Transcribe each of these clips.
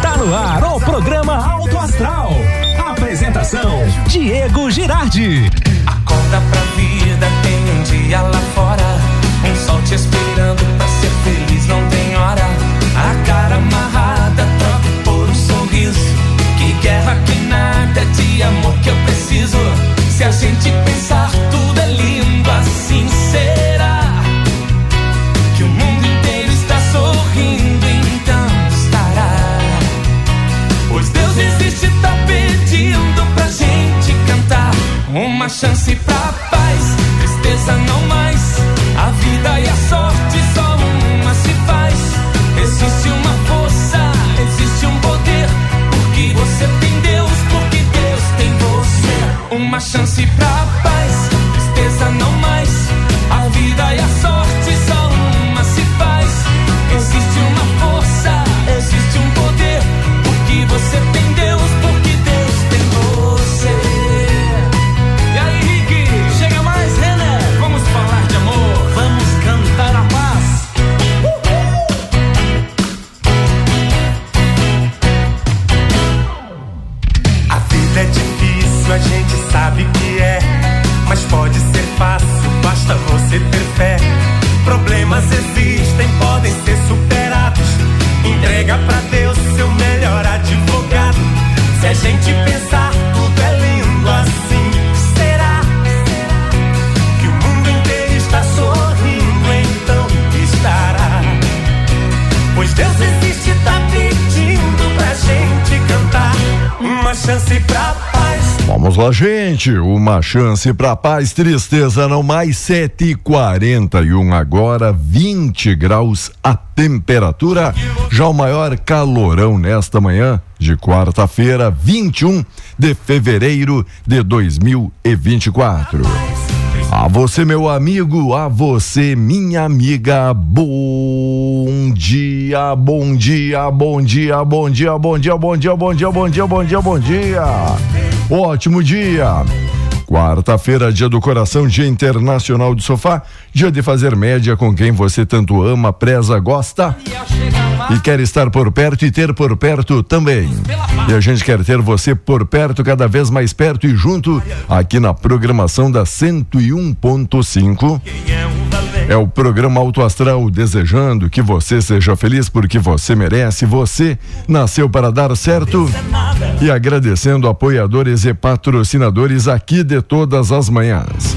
Está no ar o programa Alto Astral. Apresentação: Diego Girardi. Acorda pra vida, tem um dia lá fora. Um sol te esperando pra ser feliz, não tem hora. A cara amarrada, troca por um sorriso. Que guerra, que nada de amor que eu preciso. Se a gente pensar, chance pra paz, tristeza não mais. A vida e a sorte Gente. Uma chance pra paz, tristeza não mais. 7 e 41 agora, 20 graus a temperatura. Já o maior calorão nesta manhã de quarta-feira, 21 de fevereiro de 2024. A você, meu amigo, a você, minha amiga, bom dia, bom dia, bom dia, bom dia, bom dia, bom dia, bom dia, bom dia, bom dia, bom dia. Ótimo dia. Quarta-feira, dia do coração, dia internacional do sofá, dia de fazer média com quem você tanto ama, preza, gosta e quer estar por perto e ter por perto também. E a gente quer ter você por perto, cada vez mais perto e junto aqui na programação da 101.5. É o programa Auto Astral desejando que você seja feliz porque você merece, você nasceu para dar certo. E agradecendo apoiadores e patrocinadores aqui de todas as manhãs.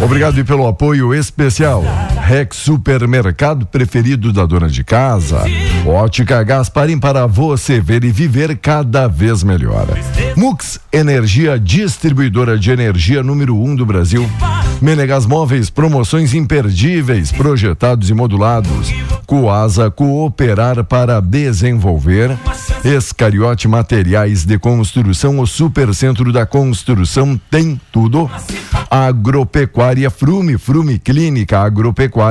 Obrigado pelo apoio especial. Rex Supermercado preferido da dona de casa. Ótica Gasparim para você ver e viver cada vez melhor. Mux Energia, distribuidora de energia número um do Brasil. Menegas Móveis, promoções imperdíveis, projetados e modulados. Coasa, cooperar para desenvolver. Escariote Materiais de Construção, o Supercentro da Construção tem tudo. Agropecuária Frume, Frume Clínica Agropecuária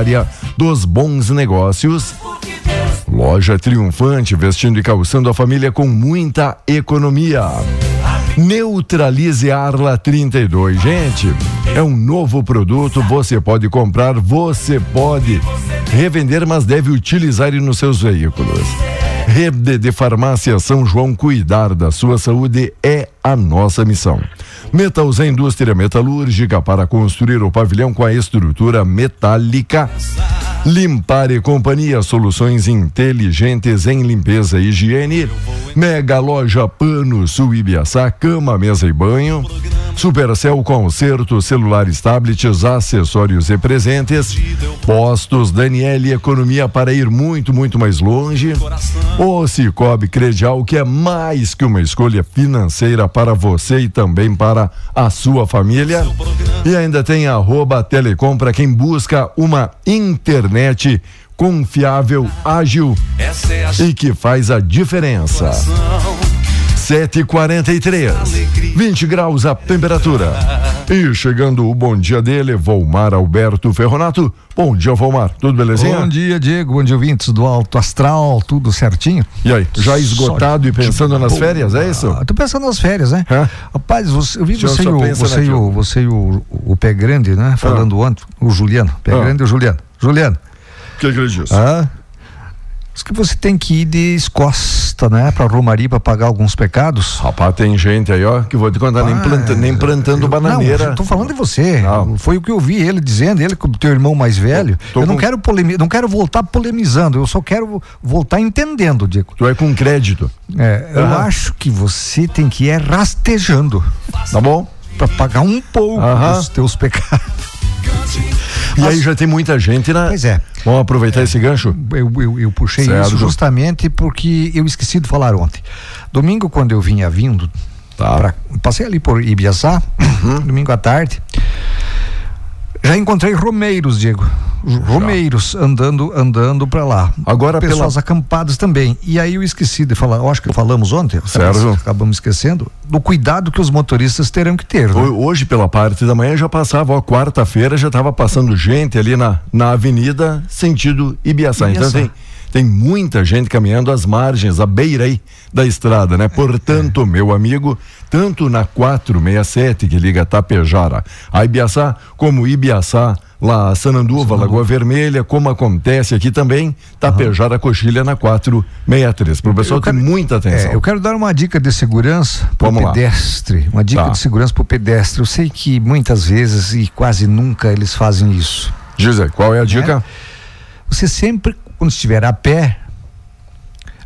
dos Bons Negócios. Loja triunfante, vestindo e calçando a família com muita economia. Neutralize Arla 32. Gente, é um novo produto, você pode comprar, você pode revender, mas deve utilizar nos seus veículos. Rede de Farmácia São João, cuidar da sua saúde é a nossa missão. Metals é indústria metalúrgica para construir o pavilhão com a estrutura metálica. Limpar e Companhia, soluções inteligentes em limpeza e higiene. Mega Loja Pano Sul Ibiaçá, cama, mesa e banho. Supercel Concerto, celulares, tablets, acessórios e presentes. Postos Daniele Economia para ir muito, muito mais longe. O Cicobi Credial, que é mais que uma escolha financeira para você e também para a sua família. E ainda tem arroba Telecom para quem busca uma internet confiável, ágil é a e que faz a diferença. Situação. 7h43, 20 graus a temperatura. E chegando o bom dia dele, Volmar Alberto Ferronato. Bom dia, Volmar. Tudo belezinha? Bom dia, Diego. Bom dia, ouvintes do Alto Astral. Tudo certinho? E aí, já esgotado e pensando nas férias, é isso? Ah, tô pensando nas férias, né? Hã? Rapaz, você, eu vi você e só o, você e o, você e o, o Pé Grande, né? Falando ontem, o Juliano. Pé Ah. Grande e o Juliano. Juliano, O que, que ele disse? ah, diz que você tem que ir de escosta, né? Pra Romaria pra pagar alguns pecados. Rapaz, tem gente aí, ó, que vou te contar, nem, planta, nem plantando eu- bananeira. Não, tô falando de você. Não. Foi o que eu vi ele dizendo, ele como teu irmão mais velho. Tô eu não com- quero polemi não quero voltar polemizando, eu só quero voltar entendendo, Diego. Tu é com crédito, É, eu acho que você tem que ir rastejando tá bom? pra pagar um pouco Aham. dos teus pecados. E aí já tem muita gente na. Pois é. Vamos aproveitar esse gancho? Eu, eu, eu puxei Certo. isso justamente porque eu esqueci de falar ontem. Domingo, quando eu vinha vindo, Tá. pra- passei ali por Ibiaçá, domingo à tarde, já encontrei romeiros, Diego. Romeiros andando andando para lá. Agora pessoas pela- acampadas também. E aí eu esqueci de falar, eu acho que falamos ontem, Certo. acabamos esquecendo, do cuidado que os motoristas terão que ter. né? Ho- Hoje, pela parte da manhã, já passava, ó, quarta-feira já estava passando gente ali na, na avenida, sentido Ibiaçá. Então Ibiaçá. Tem, tem muita gente caminhando às margens, à beira aí da estrada, né? Portanto, meu amigo, tanto na 467 que liga Tapejara a Ibiaçá, como Ibiaçá, lá Sananduva, Lagoa Vermelha, como acontece aqui também, Tapejara Coxilha na 463. Pro pessoal Eu quero- ter muita atenção. É, eu quero dar uma dica de segurança para o Vamos lá. pedestre. Uma dica Tá. de segurança para o pedestre. Eu sei que muitas vezes e quase nunca eles fazem isso. Aí, qual é a dica? Você sempre, quando estiver a pé,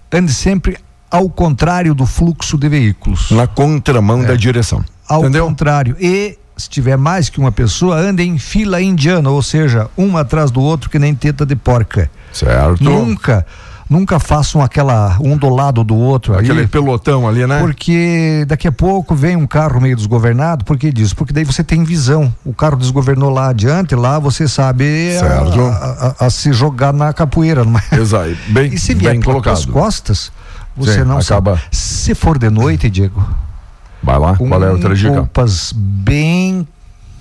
ande sempre ao contrário do fluxo de veículos. Na contramão da direção. Ao Entendeu? contrário. E se tiver mais que uma pessoa, ande em fila indiana, ou seja, um atrás do outro que nem teta de porca. Certo. Nunca, nunca façam aquela um do lado do outro Aquele pelotão ali, né? Porque daqui a pouco vem um carro meio desgovernado, por que disso? Porque daí você tem visão. O carro desgovernou lá adiante, lá você sabe a- Certo. a, a- a se jogar na capoeira. É? Exato. Bem, E se vier pelas costas, você Sim, não acaba- sabe. Se for de noite, Diego, Vai lá, qual é a outra dica? roupas bem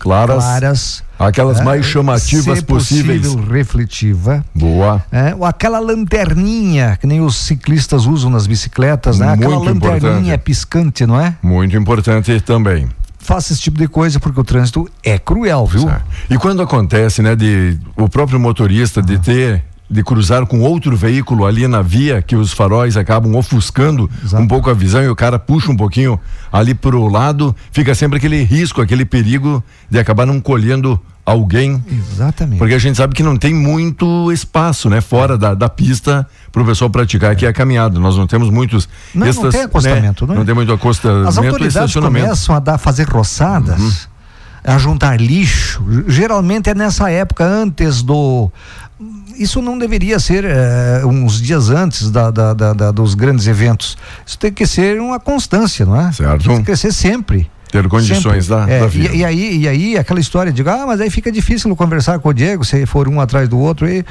Claras, claras. aquelas né? mais chamativas Se possíveis. possível, refletiva. Boa. É, ou aquela lanterninha que nem os ciclistas usam nas bicicletas, né? Aquela Muito lanterninha importante. piscante, não é? Muito importante também. Faça esse tipo de coisa porque o trânsito é cruel, viu? Certo. E quando acontece, né, de o próprio motorista de ter de cruzar com outro veículo ali na via que os faróis acabam ofuscando Exato. um pouco a visão e o cara puxa um pouquinho ali pro lado, fica sempre aquele risco, aquele perigo de acabar não colhendo alguém Exatamente. Porque a gente sabe que não tem muito espaço, né? Fora da, da pista para o pessoal praticar aqui a caminhada. Nós não temos muitos. Não, não tem acostamento, né? né? Não tem muito acostamento As e autoridades começam a dar, fazer roçadas, Uhum. a juntar lixo. Geralmente é nessa época, antes do. Isso não deveria ser eh, uns dias antes da, da- da- dos grandes eventos. Isso tem que ser uma constância, não é? Certo. Tem que ser sempre. Ter condições da, É, da e, vida. e aí, e aí aquela história de, ah, mas aí fica difícil conversar com o Diego, se for um atrás do outro. E,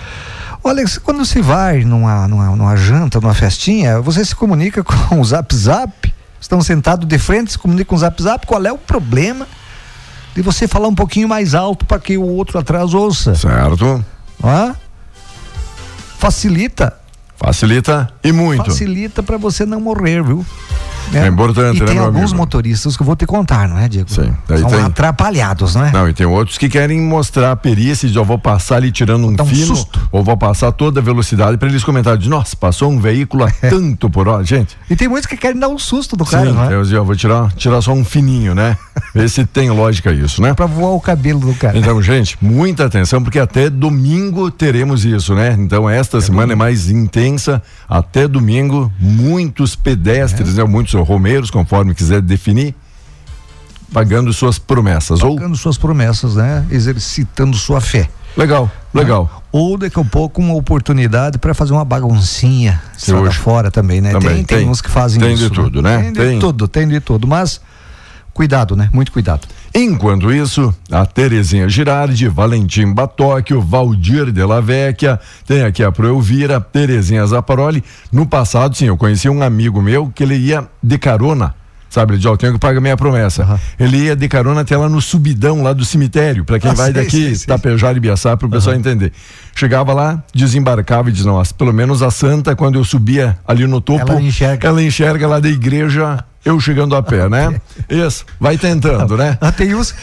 olha, quando se vai numa, numa, numa janta, numa festinha, você se comunica com o Zap Zap, estão sentados de frente, se comunica com o Zap Zap, qual é o problema de você falar um pouquinho mais alto para que o outro atrás ouça? Certo. Hã? Facilita, Facilita e muito. facilita para você não morrer, viu? É importante, e né, tem meu alguns amigo? motoristas que eu vou te contar, não é, Diego? Sim, São tem- atrapalhados, não é? Não, e tem outros que querem mostrar a perícia de eu vou passar ali tirando um um fino susto. ou vou passar toda a velocidade para eles comentarem, de, nossa, passou um veículo a tanto por hora, gente. E tem muitos que querem dar um susto do cara, Sim, não é? eu, eu vou tirar, tirar só um fininho, né? Ver se tem lógica isso, né? Pra voar o cabelo do cara. Então, gente, muita atenção, porque até domingo teremos isso, né? Então, esta semana é mais intensa. Até domingo, muitos pedestres, né? Muitos romeiros, conforme quiser definir, pagando suas promessas. Ou, Tocando suas promessas, né? Exercitando sua fé. legal, legal. Ou daqui a pouco uma oportunidade para fazer uma baguncinha hoje- fora também, né? Também tem, tem, tem. uns que fazem Tem isso. de tudo, né? Tem de Tem. tudo, tem de tudo. Mas Cuidado, né? Muito cuidado. Enquanto isso, a Terezinha Girardi, Valentim Batocchio, Valdir de la Vecchia, tem aqui a Proelvira, Terezinha Zaparoli. No passado, sim, eu conheci um amigo meu que ele ia de carona sabe? Ó, tenho que pagar minha promessa. Uhum. Ele ia de carona até lá no subidão, lá do cemitério, para quem ah, vai daqui, sim, Tapejara e Biaçá, para o uhum. pessoal entender. Chegava lá, desembarcava e diz, nossa, pelo menos a santa, quando eu subia ali no topo, ela enxerga, ela enxerga lá da igreja eu chegando a pé, né? Isso, vai tentando, né? Ah, tem uns,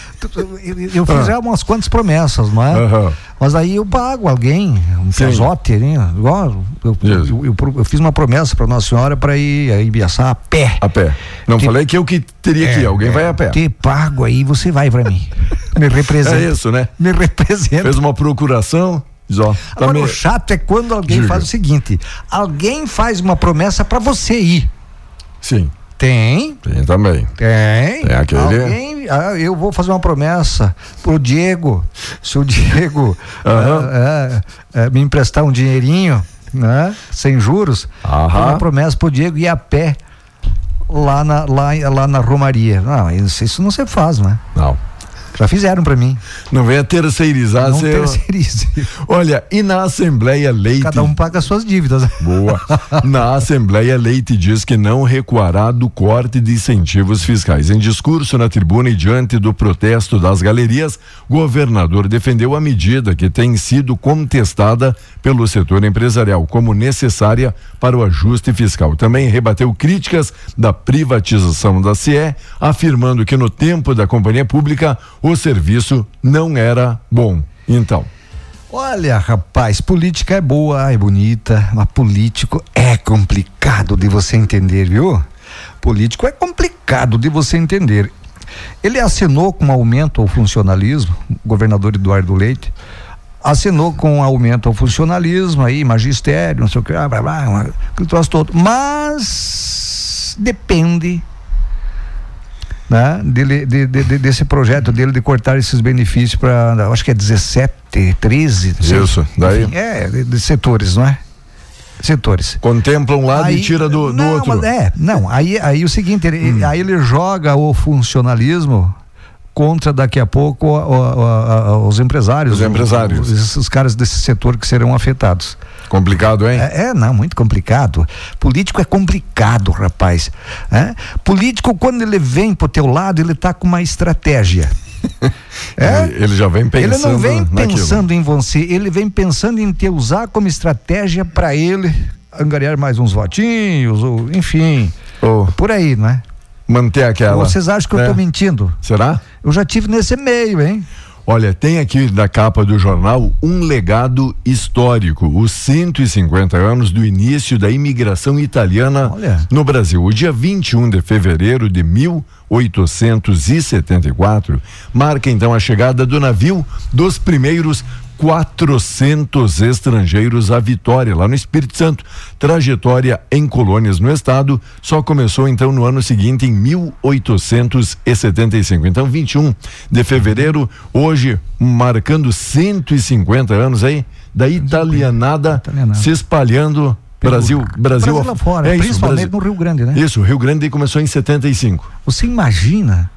eu fiz já umas quantas promessas, não é? Uhum. Mas aí eu pago alguém, um pesote, né? Igual, eu, eu, eu, eu, fiz uma promessa para Nossa Senhora para ir a Ibiaçá a pé. A pé. Não te, falei que eu que teria é, que ir, alguém é, vai a pé. Te pago aí, você vai para mim. Me representa. É isso, né? Me representa. Fez uma procuração, Ó, Agora, o chato é quando alguém Diga. faz o seguinte: alguém faz uma promessa para você ir. Sim. Tem. Tem também. Tem. Tem aquele. Alguém, ah, eu vou fazer uma promessa pro Diego. Se o Diego uhum. é, me emprestar um dinheirinho, né? Sem juros, uhum. uma promessa pro Diego ir a pé lá na, lá, lá na Romaria. Não, isso, isso não se faz, né? Não. Já fizeram para mim. Não venha terceirizar. Não terceirize. Olha, e na Assembleia Leite... Cada um paga suas dívidas. Boa. na Assembleia Leite diz que não recuará do corte de incentivos fiscais. Em discurso na tribuna e diante do protesto das galerias, o governador defendeu a medida que tem sido contestada pelo setor empresarial como necessária para o ajuste fiscal. Também rebateu críticas da privatização da CE, afirmando que no tempo da companhia pública o serviço não era bom. Então. Olha, rapaz, política é boa, é bonita, mas político é complicado de você entender, viu? Político é complicado de você entender. Ele assinou com aumento ao funcionalismo, o governador Eduardo Leite, assinou com aumento ao funcionalismo aí, magistério, não sei o que, blá, blá, blá, aquele troço todo. Mas depende né? Dele, de, de, de, desse projeto dele de cortar esses benefícios para, acho que é 17, 13. Isso, daí? É, de, de, setores, não é? Setores. Contempla um lado aí, e tira do, do não, outro. é, não, aí, aí o seguinte, ele, hum. aí ele joga o funcionalismo contra daqui a pouco o, o, o, os empresários. Os empresários. Os, os, caras desse setor que serão afetados. Complicado, hein? É, é, não, muito complicado. Político é complicado, rapaz. É? Político, quando ele vem pro teu lado, ele tá com uma estratégia. é? Ele já vem pensando. Ele não vem pensando naquilo. em você, ele vem pensando em te usar como estratégia para ele angariar mais uns votinhos, ou enfim. Oh. Por aí, não é? Manter aquela. Vocês acham que né? eu tô mentindo? Será? Eu já tive nesse meio, hein? Olha, tem aqui na capa do jornal um legado histórico, os 150 anos do início da imigração italiana Olha. no Brasil. O dia 21 de fevereiro de 1874 marca então a chegada do navio dos primeiros 400 estrangeiros à Vitória, lá no Espírito Santo. Trajetória em colônias no estado só começou então no ano seguinte, em 1875. Então, 21 de fevereiro, hoje, marcando 150 anos aí da italianada, italianada. se espalhando Brasil, Brasil, Brasil fora, é principalmente isso, no Rio Grande, né? Isso, Rio Grande começou em 75. Você imagina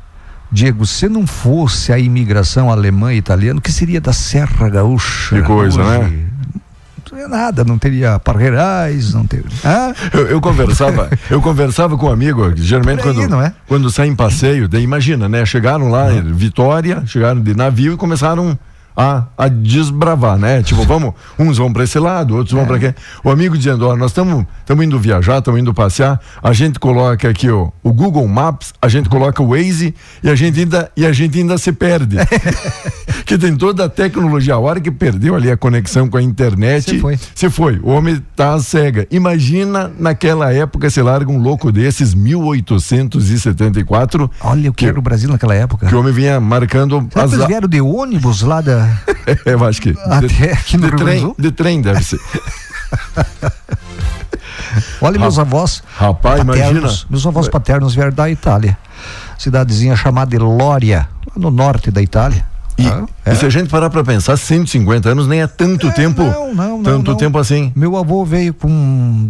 Diego, se não fosse a imigração alemã e italiana, o que seria da Serra Gaúcha? Que coisa, hoje? né? Não nada, não teria parreirais, não teria. Ah? Eu, eu, conversava, eu conversava com um amigo, geralmente aí, quando, é? quando saem em passeio, daí imagina, né? Chegaram lá, uhum. Vitória, chegaram de navio e começaram a, a desbravar, né? Tipo, vamos, uns vão para esse lado, outros é. vão para quê? O amigo dizendo, ó, nós estamos indo viajar, estamos indo passear, a gente coloca aqui ó, o Google Maps, a gente coloca o Waze e a gente ainda e a gente ainda se perde. que tem toda a tecnologia, a hora que perdeu ali a conexão com a internet, se foi. Foi. O homem tá cega. Imagina naquela época se larga um louco desses 1874. Olha, eu quero o Brasil naquela época. Que o homem vinha marcando as... que eles vieram de ônibus lá da eu acho que. Até de, aqui no de trem, de trem deve ser. Olha, meus avós. Rapaz, paternos, imagina. Meus avós paternos vieram da Itália. Cidadezinha chamada Lória, no norte da Itália. E, ah, é? e, se a gente parar para pensar, 150 anos nem é tanto é, tempo. Não, não, não. Tanto não. tempo assim. Meu avô veio com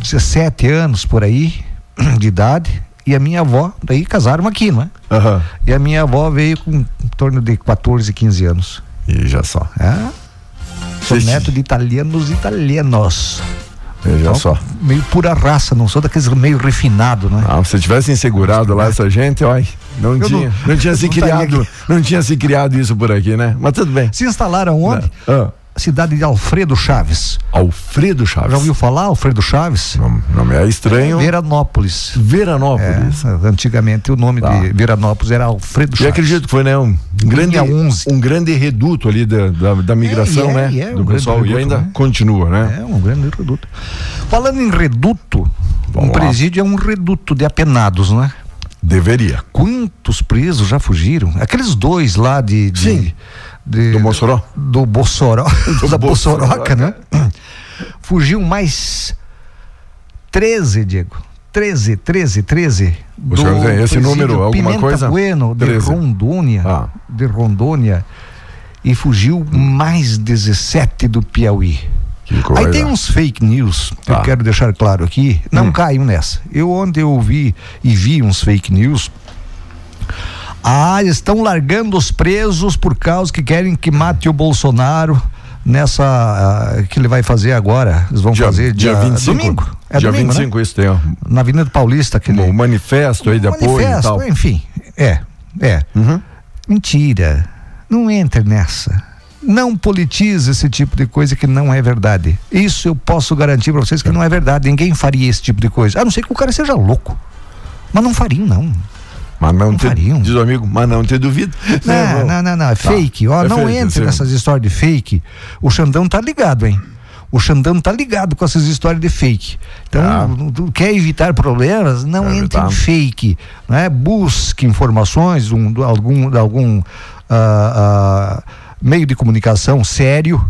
17 anos por aí de idade e a minha avó, daí casaram aqui, não é? Aham. E a minha avó veio com em torno de 14, 15 anos. E já só. É? Sou Vixe. neto de italianos italianos. Veja Então, só. Meio pura raça, não sou daqueles meio refinado, né? Ah, se tivessem segurado lá essa gente, ó, não Eu tinha, não- não, tinha se não estaria criado, não tinha se criado isso por aqui, né? Mas tudo bem. Se instalaram onde? Ah, Cidade de Alfredo Chaves. Alfredo Chaves. Já ouviu falar, Alfredo Chaves? Nome, nome é estranho. Veranópolis. Veranópolis. É, antigamente o nome Tá. de Veranópolis era Alfredo E Chaves. acredito que foi, né, um grande, Linha 11. um grande reduto ali da, da, da migração, É, né? e é, do um pessoal. E reduto, ainda né? continua, né? É um grande reduto. Falando em reduto, Vamos um lá. presídio é um reduto de apenados, né? Deveria. Quantos presos já fugiram? Aqueles dois lá de. de Sim. De- Do Mossoró? Do Bossoró. Do da Bossoroca. Né? Fugiu mais 13, Diego. 13, 13, 13. O senhor tem esse número, alguma Pimenta coisa? Bueno, de 13. Rondônia. Ah. De Rondônia. E fugiu mais 17 do Piauí. Aí tem uns fake news, que Tá. eu quero deixar claro aqui, não Hum. caiam nessa. Eu ontem eu ouvi e vi uns fake news. Ah, estão largando os presos por causa que querem que mate o Bolsonaro nessa ah, que ele vai fazer agora. Eles vão dia, fazer dia, dia 25. domingo. É dia domingo, 25, isso tem, ó. né? Na Avenida Paulista, aquele Um manifesto aí de apoio e manifesto, tal. enfim. É, é. Uhum. Mentira. Não entre nessa. Não politize esse tipo de coisa que não é verdade. Isso eu posso garantir para vocês que não é verdade. Ninguém faria esse tipo de coisa. A não ser que o cara seja louco. Mas não fariam, não. Mas não, Não te, fariam. diz o amigo, mas não te duvido. Não, não, não, não. É fake. Ó, É não fake, entre nessas histórias de fake. O Xandão tá ligado, hein? O Xandão tá ligado com essas histórias de fake. Então, Tá. tu quer evitar problemas, não É entre em verdade. fake. Né? Busque informações um, algum, algum ah, ah, meio de comunicação sério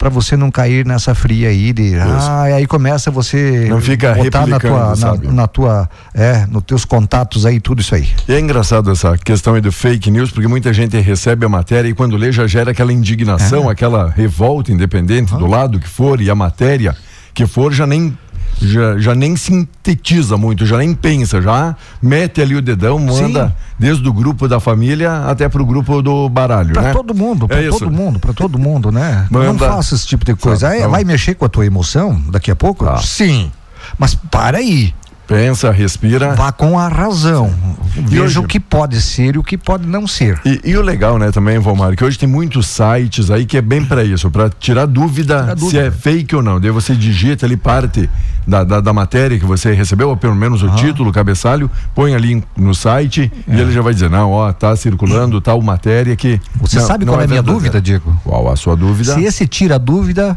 para você não cair nessa fria aí de ah, e aí começa você Não fica botar na tua, na, na tua é nos teus contatos aí tudo isso aí. E é engraçado essa questão aí do fake news, porque muita gente recebe a matéria e quando lê já gera aquela indignação, É. aquela revolta independente do lado que for e a matéria que for já nem já, já nem sintetiza muito, já nem pensa, já mete ali o dedão, manda Sim. desde o grupo da família até pro grupo do baralho, Pra né? todo mundo, pra É isso. todo mundo, pra todo mundo, né? Manda. Não faça esse tipo de coisa. Sabe, não. vai mexer com a tua emoção daqui a pouco? Tá. Sim. Mas para aí, Pensa, respira. vá com a razão. Veja hoje- o que pode ser e o que pode não ser. E, e o legal, né, também, Valmar, que hoje tem muitos sites aí que é bem para isso, para tirar dúvida, Tirar se dúvida. é fake ou não. Daí você digita ali parte da, da, da matéria que você recebeu, ou pelo menos o título, o cabeçalho, põe ali no site e É. ele já vai dizer, não, ó, tá circulando tal matéria que. Você não- sabe qual é a minha dúvida, Diego? Qual a sua dúvida? Se esse tira a dúvida,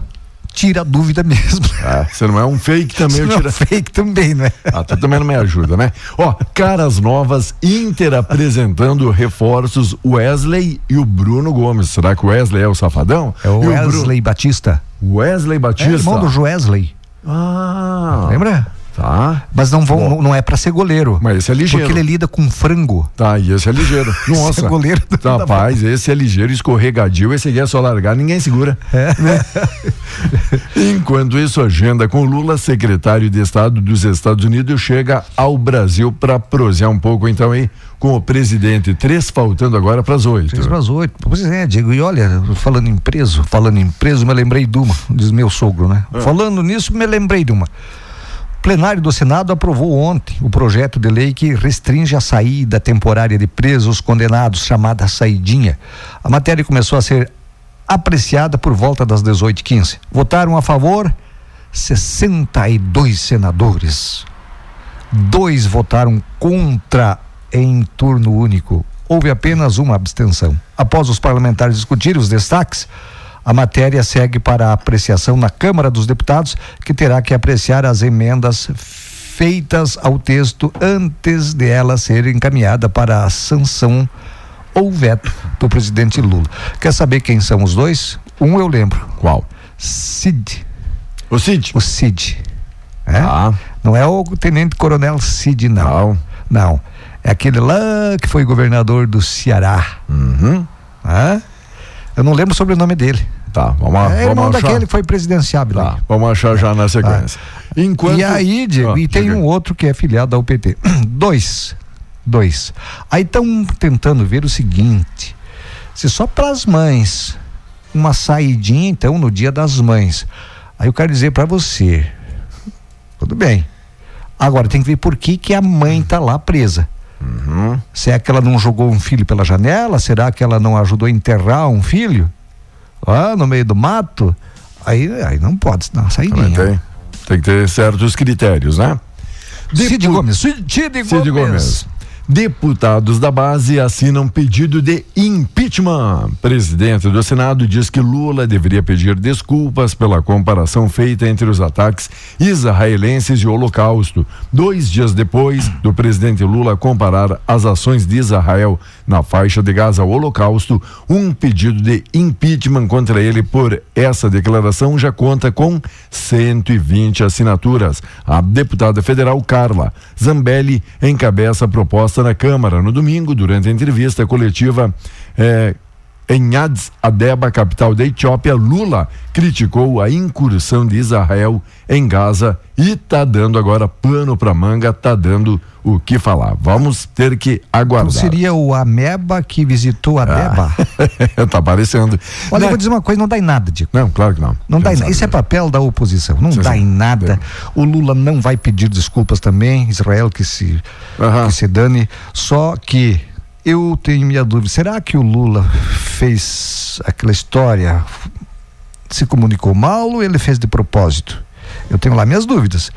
tira a dúvida mesmo. Ah, você não é um fake também, eu Se não tiro. é fake também, não é? Ah, tu também não me ajuda, né? Ó, caras novas, Inter apresentando reforços, Wesley e o Bruno Gomes. Será que o Wesley é o safadão? É o Wesley Batista. Bru- Wesley É Batista. irmão do Joesley. Ah. Lembra? Tá. Mas não, vão, Bom. não, é pra ser goleiro. Mas esse é ligeiro. Porque ele lida com frango. Tá, e esse é ligeiro. Nossa. Esse é goleiro Tá, Rapaz, esse é ligeiro, escorregadio, esse aqui é só largar, ninguém segura. É. Né? Enquanto isso, agenda com Lula, secretário de Estado dos Estados Unidos, chega ao Brasil para prosear um pouco, então, aí, com o presidente. Três faltando agora para as oito. Três para as oito. Pois é, Diego. E olha, falando em preso, falando em preso, me lembrei de uma, diz meu sogro, né? Ah. Falando nisso, me lembrei de uma. Plenário do Senado aprovou ontem o projeto de lei que restringe a saída temporária de presos condenados, chamada saidinha. A matéria começou a ser apreciada por volta das 18h15. Votaram a favor 62 senadores. Dois votaram contra em turno único. Houve apenas uma abstenção. Após os parlamentares discutirem os destaques, a matéria segue para a apreciação na Câmara dos Deputados, que terá que apreciar as emendas feitas ao texto antes de ela ser encaminhada para a sanção ou veto do presidente Lula. Quer saber quem são os dois? Um eu lembro. Qual? Cid. O Cid. O Cid. É? Ah. Não é o tenente coronel Cid, não. Não. Não. É aquele lá que foi governador do Ceará. Uhum. Hã? Eu não lembro sobre o nome dele. Tá, vamos, É vamos irmão achar. daquele que foi presidenciável. Tá, vamos achar já na sequência. Enquanto... E aí, Diego, Ah, e tem um outro que é filiado da UPT. Dois. Dois. Aí estão tentando ver o seguinte: se só para as mães, uma saidinha, então, no dia das mães. Aí eu quero dizer para você, tudo bem. Agora tem que ver por que, que a mãe tá lá presa. Uhum. Se é que ela não jogou um filho pela janela? Será que ela não ajudou a enterrar um filho? Ah, no meio do mato? Aí, aí não pode dar uma saidinha. tem, tem que ter certos critérios, né? Cid Gomes. Cid, Cid Cid Gomes. Deputados da base assinam pedido de impeachment. Presidente do Senado diz que Lula deveria pedir desculpas pela comparação feita entre os ataques israelenses e o Holocausto. Dois dias depois do presidente Lula comparar as ações de Israel na faixa de Gaza ao Holocausto, um pedido de impeachment contra ele por essa declaração já conta com 120 assinaturas. A deputada federal Carla Zambelli encabeça a proposta na Câmara no domingo, durante a entrevista coletiva. eh, em Addis Abeba, capital da Etiópia, Lula criticou a incursão de Israel em Gaza e tá dando agora pano pra manga, tá dando o que falar. Vamos ter que Então aguardar. seria o Ameba que visitou a Deba. tá aparecendo. Olha, Né? eu vou dizer uma coisa, não dá em nada, Diego. Não, claro que não. Não dá em nada. Isso é né? papel da oposição. Não Sim, dá em nada. O Lula não vai pedir desculpas também. Israel que se, que se dane. Só que eu tenho minha dúvida. Será que o Lula fez aquela história? Se comunicou mal ou ele fez de propósito? Eu tenho lá minhas dúvidas.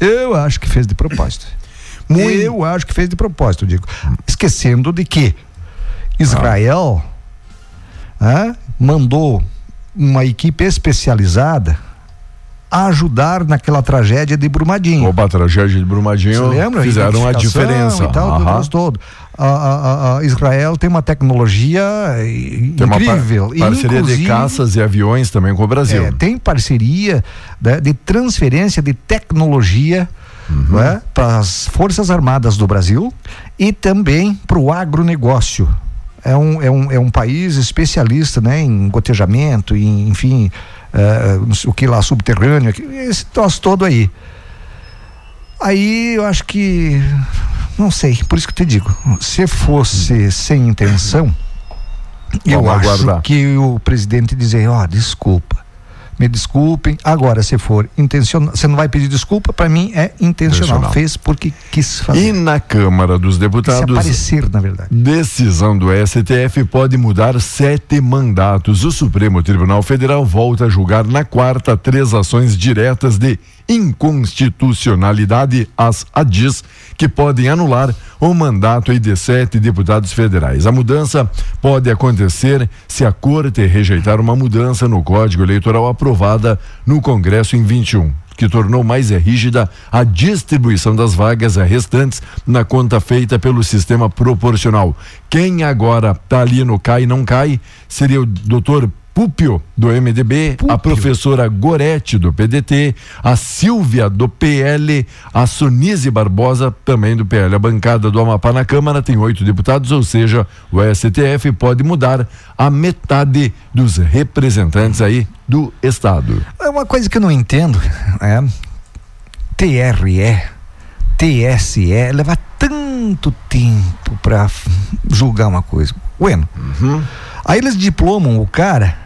Eu acho que fez de propósito. Eu acho que fez de propósito, digo. Esquecendo de que Israel ah, mandou uma equipe especializada ajudar naquela tragédia de Brumadinho. Opa, a tragédia de Brumadinho Você lembra? fizeram a diferença. E tal, negócio todo. A, a- a- Israel tem uma tecnologia eh, Tem uma par- incrível. parceria de caças e aviões também com o Brasil. é, tem parceria né, de transferência de tecnologia Uhum. para as Forças Armadas do Brasil e também para o agronegócio. É um, é, um, é um país especialista né, em gotejamento, em, enfim, sei o que lá, subterrâneo, esse troço todo aí. Aí eu acho que. Não sei, por isso que eu te digo. Se fosse sem intenção, eu Vamos acho aguardar. que o presidente dizer, ó, desculpa. Me desculpem. Agora, se for intencional, você não vai pedir desculpa, para mim é intencional. Intencional. Fez porque quis E fazer. na Câmara dos se Deputados. aparecer, na verdade. Decisão do STF pode mudar sete mandatos. O Supremo Tribunal Federal volta a julgar na quarta três ações diretas de inconstitucionalidade, as ADIs, que podem anular o mandato de sete deputados federais. A mudança pode acontecer se a Corte rejeitar uma mudança no Código Eleitoral aprovada no Congresso em 21 que tornou mais rígida a distribuição das vagas restantes na conta feita pelo sistema proporcional. Quem agora está ali no cai não cai seria o doutor Púpio, do MDB, a professora Gorete, do PDT, a Silvia, do PL, a Sonise Barbosa, também do PL. A bancada do Amapá na Câmara tem oito deputados, ou seja, o STF pode mudar a metade dos representantes aí do Estado. É uma coisa que eu não entendo, é TRE, TSE, levar tanto tempo para julgar uma coisa. Bueno, aí eles diplomam o cara,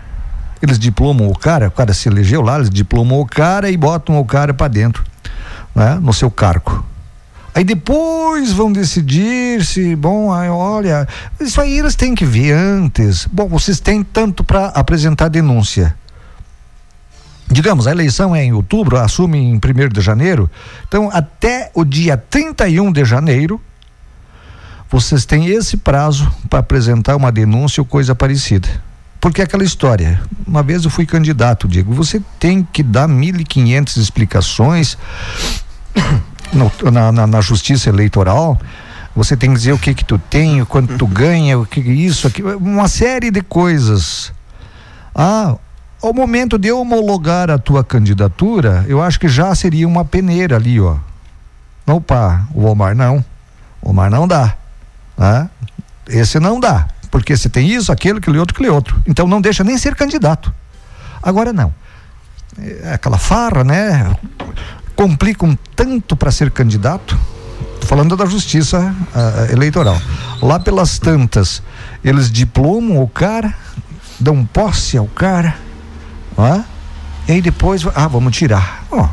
eles diplomam o cara, o cara se elegeu lá, eles diplomam o cara e botam o cara para dentro, né, no seu cargo. Aí depois vão decidir se, bom, aí olha, isso aí eles têm que ver antes. Bom, vocês têm tanto para apresentar denúncia digamos, a eleição é em outubro, assume em 1 de janeiro. Então, até o dia 31 de janeiro, vocês têm esse prazo para apresentar uma denúncia ou coisa parecida. Porque é aquela história, uma vez eu fui candidato, Diego, você tem que dar 1.500 explicações na, na, na justiça eleitoral. Você tem que dizer o que que tu tem, o quanto tu ganha, o que que isso, aqui, uma série de coisas. Ah, ao momento de homologar a tua candidatura, eu acho que já seria uma peneira ali, ó. Opa, o Omar não. O Omar não dá. Né? Esse não dá. Porque você tem isso, aquele, aquele outro, aquele outro. Então não deixa nem ser candidato. Agora não. É aquela farra, né? Complicam tanto para ser candidato. Tô falando da justiça uh, eleitoral. Lá pelas tantas, eles diplomam o cara, dão posse ao cara, ó, e aí depois, ah, vamos tirar. Ó,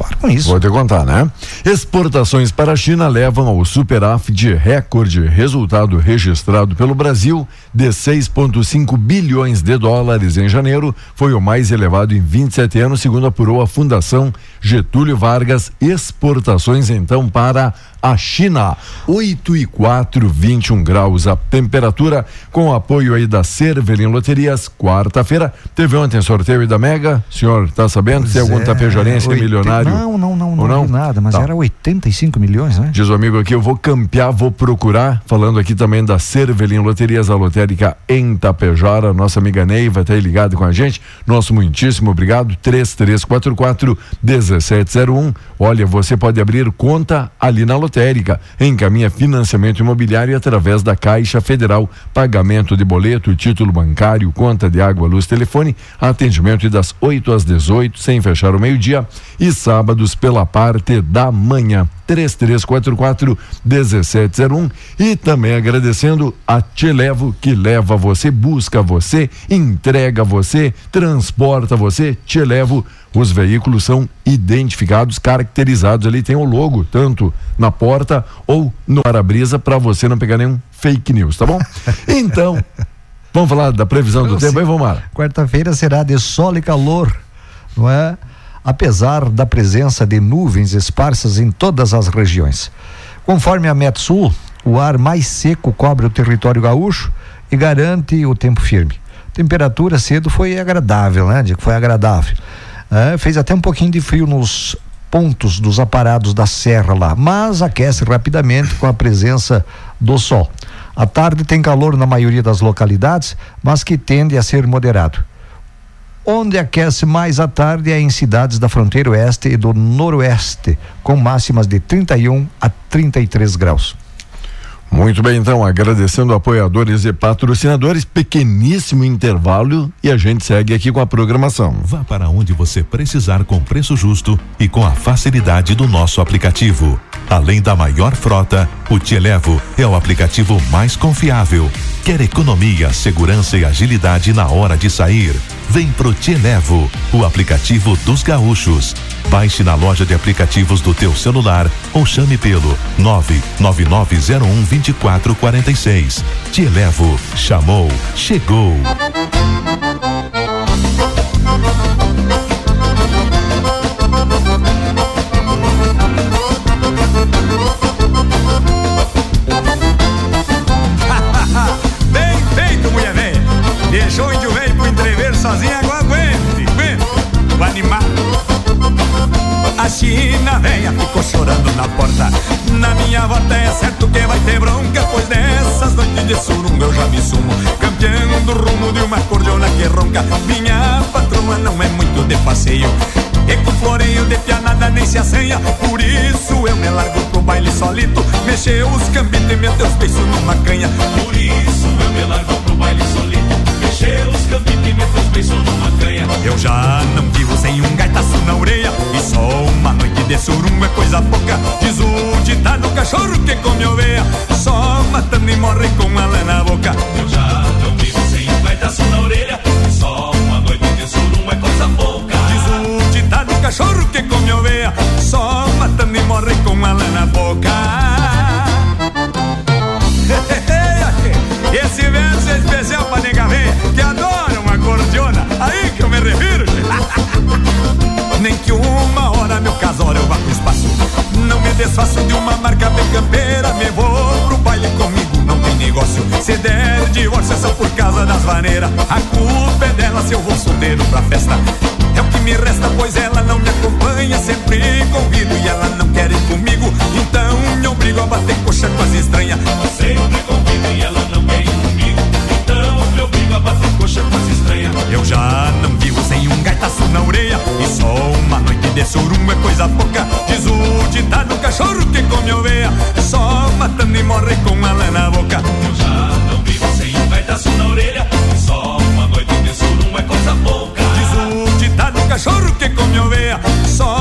para com isso. Vou te contar, né? Exportações para a China levam ao superávit recorde, resultado registrado pelo Brasil de 6,5 bilhões de dólares em janeiro, foi o mais elevado em 27 anos, segundo apurou a Fundação Getúlio Vargas. Exportações então para a China. 8 e 4, 21 graus a temperatura, com apoio aí da Cervelim Loterias. Quarta-feira, teve ontem sorteio da Mega. O senhor tá sabendo? Pois Tem algum é, tapejarense 80, milionário? Não, não, não, não, não? nada, mas tá. era 85 milhões, né? Diz o amigo aqui, eu vou campear, vou procurar. Falando aqui também da Cervelim Loterias, a lotérica em Tapejara. Nossa amiga Neiva tá aí ligado com a gente. Nosso muitíssimo obrigado. 3344 1701. Olha, você pode abrir conta ali na lotérica. Encaminha financiamento imobiliário através da Caixa Federal. Pagamento de boleto, título bancário, conta de água, luz, telefone. Atendimento das 8 às 18, sem fechar o meio-dia. E sábados pela parte da manhã. 3344 1701 e também agradecendo a Te Levo que leva você, busca você, entrega você, transporta você, Te Levo. Os veículos são identificados, caracterizados ali, tem o logo, tanto na porta ou no para-brisa, para você não pegar nenhum fake news, tá bom? Então, vamos falar da previsão do tempo aí, vamos lá. Quarta-feira será de sol e calor, não é? Apesar da presença de nuvens esparsas em todas as regiões. Conforme a Metsul, o ar mais seco cobre o território gaúcho e garante o tempo firme. Temperatura cedo foi agradável, né? Foi agradável. É, fez até um pouquinho de frio nos pontos dos aparados da serra lá, mas aquece rapidamente com a presença do sol. À tarde tem calor na maioria das localidades, mas que tende a ser moderado. Onde aquece mais à tarde é em cidades da fronteira oeste e do noroeste, com máximas de 31 a 33 graus. Muito bem, então, agradecendo apoiadores e patrocinadores, pequeníssimo intervalo e a gente segue aqui com a programação. Vá para onde você precisar com preço justo e com a facilidade do nosso aplicativo. Além da maior frota, o Te Elevo é o aplicativo mais confiável. Quer economia, segurança e agilidade na hora de sair? Vem pro Te Elevo, o aplicativo dos gaúchos. Baixe na loja de aplicativos do teu celular ou chame pelo 99901 2446. Te Elevo, chamou, chegou. China venha ficou chorando na porta. Na minha volta é certo que vai ter bronca Pois nessas noites de surunga eu já me sumo. Campeando o rumo de uma cordiona que ronca. Minha patroa não é muito de passeio. E com floreio de pianada nem se assanha Por isso eu me largo pro baile solito. Mexer os cambitos e meter os beiços numa canha. Por isso eu me largo pro baile solito Eu já não vivo sem um gaitaço na orelha. E só uma noite de surungo é coisa pouca. Diz o ditado cachorro que come oveia. Só matando e morre com a lã na boca. Eu já não vivo sem um gaitaço na orelha. E só uma noite de surungo é coisa pouca. Diz o ditado cachorro que come oveia. Só matando e morre com a lã na boca. Esse verso é especial pra nega véia Que adora Me refiro Nem que uma hora meu casório vá pro espaço Não me desfaço de uma marca bem campeira Me vou pro baile comigo, não tem negócio Se der divórcio é só por causa das maneiras A culpa é dela se eu vou solteiro pra festa é o que me resta, pois ela não me acompanha. Sempre convido e ela não quer ir comigo. Então me obrigo a bater coxa com as estranhas. Sempre convido e ela não bate coxa, coisa estranha. Eu já não vivo sem um gaitaço na orelha. E só uma noite de surum é coisa pouca. Diz o ditado cachorro que come oveia. Só matando e morre com a lã na boca. Eu já não vivo sem um gaitaço na orelha. E só uma noite de surum é coisa pouca. Diz o ditado cachorro que come oveia. Só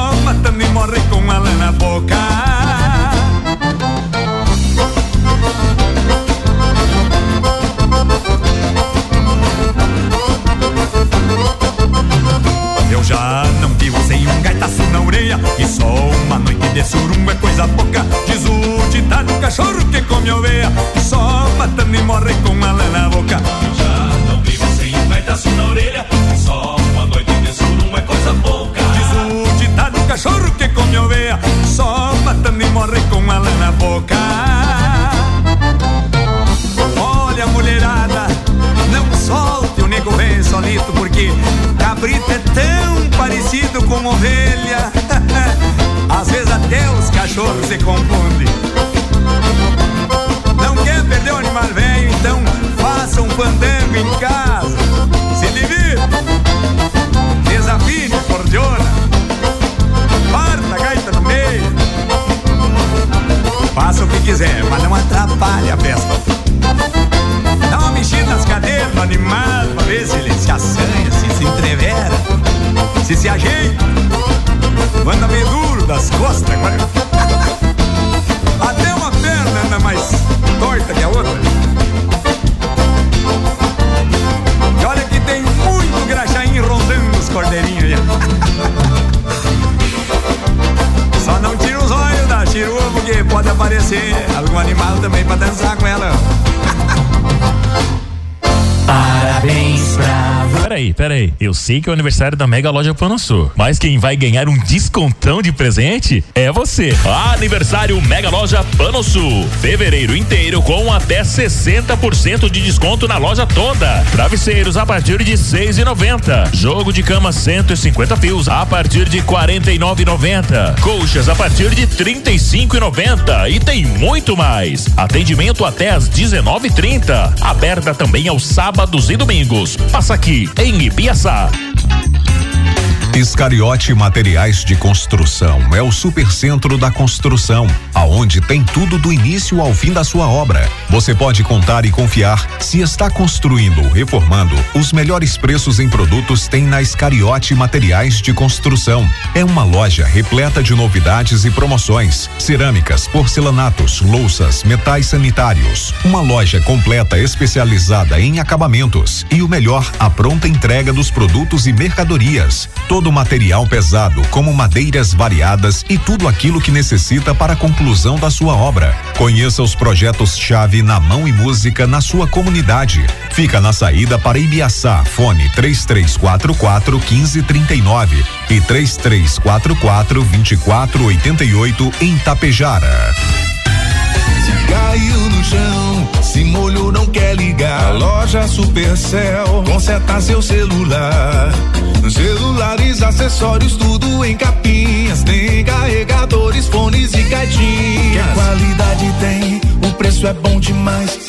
Peraí, peraí. Eu sei que é o aniversário da Mega Loja Panosul, mas quem vai ganhar um descontão de presente é você. Aniversário Mega Loja Panosul. Fevereiro inteiro com até 60% de desconto na loja toda. Travesseiros a partir de 6,90. Jogo de cama 150 fios a partir de 49,90. Colchas a partir de 35,90 e tem muito mais. Atendimento até às 19:30. Aberta também aos sábados e domingos. Passa aqui em Ibiaçá. Iscariote Materiais de Construção é o supercentro da construção, aonde tem tudo do início ao fim da sua obra. Você pode contar e confiar se está construindo ou reformando. Os melhores preços em produtos tem na Iscariote Materiais de Construção. É uma loja repleta de novidades e promoções: cerâmicas, porcelanatos, louças, metais sanitários. Uma loja completa especializada em acabamentos e o melhor, a pronta entrega dos produtos e mercadorias. Todo material pesado, como madeiras variadas e tudo aquilo que necessita para a conclusão da sua obra. Conheça os projetos-chave na mão e música na sua comunidade. Fica na saída para Ibiaçá, fone 3344 1539 e 3344 2488 em Tapejara. Caiu no chão, se molhou, não quer ligar. A loja Supercell conserta seu celular. Celulares, acessórios, tudo em capinhas. Tem carregadores, fones e caixinhas. Que qualidade tem, o preço é bom demais.